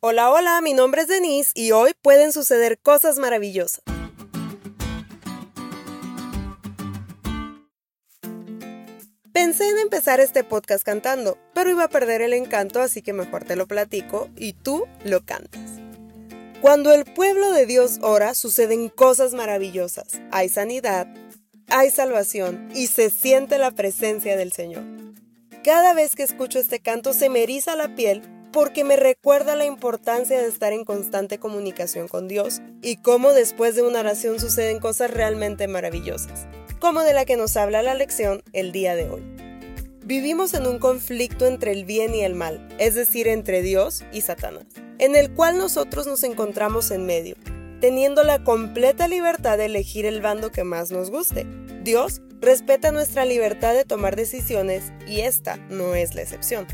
Hola, hola, mi nombre es Denise y hoy pueden suceder cosas maravillosas. Pensé en empezar este podcast cantando, pero iba a perder el encanto, así que mejor te lo platico y tú lo cantas. Cuando el pueblo de Dios ora, suceden cosas maravillosas. Hay sanidad, hay salvación y se siente la presencia del Señor. Cada vez que escucho este canto se me eriza la piel porque me recuerda la importancia de estar en constante comunicación con Dios y cómo después de una oración suceden cosas realmente maravillosas, como de la que nos habla la lección el día de hoy. Vivimos en un conflicto entre el bien y el mal, es decir, entre Dios y Satanás, en el cual nosotros nos encontramos en medio, teniendo la completa libertad de elegir el bando que más nos guste. Dios respeta nuestra libertad de tomar decisiones y esta no es la excepción.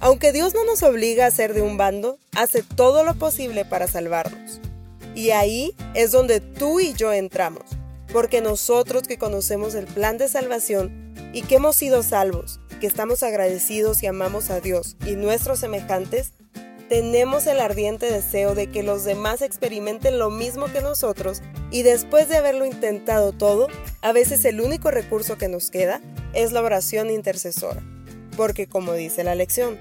Aunque Dios no nos obliga a ser de un bando, hace todo lo posible para salvarnos. Y ahí es donde tú y yo entramos, porque nosotros que conocemos el plan de salvación y que hemos sido salvos, que estamos agradecidos y amamos a Dios y nuestros semejantes, tenemos el ardiente deseo de que los demás experimenten lo mismo que nosotros y después de haberlo intentado todo, a veces el único recurso que nos queda es la oración intercesora. Porque como dice la lección,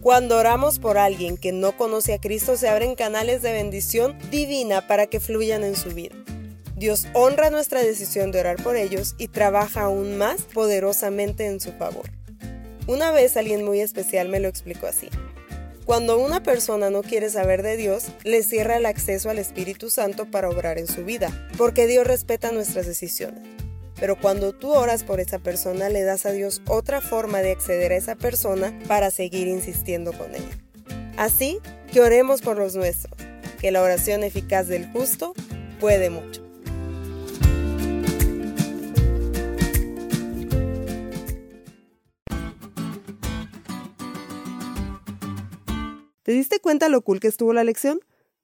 cuando oramos por alguien que no conoce a Cristo se abren canales de bendición divina para que fluyan en su vida. Dios honra nuestra decisión de orar por ellos y trabaja aún más poderosamente en su favor. Una vez alguien muy especial me lo explicó así. Cuando una persona no quiere saber de Dios, le cierra el acceso al Espíritu Santo para obrar en su vida, porque Dios respeta nuestras decisiones. Pero cuando tú oras por esa persona, le das a Dios otra forma de acceder a esa persona para seguir insistiendo con él. Así que oremos por los nuestros, que la oración eficaz del justo puede mucho. ¿Te diste cuenta lo cool que estuvo la lección?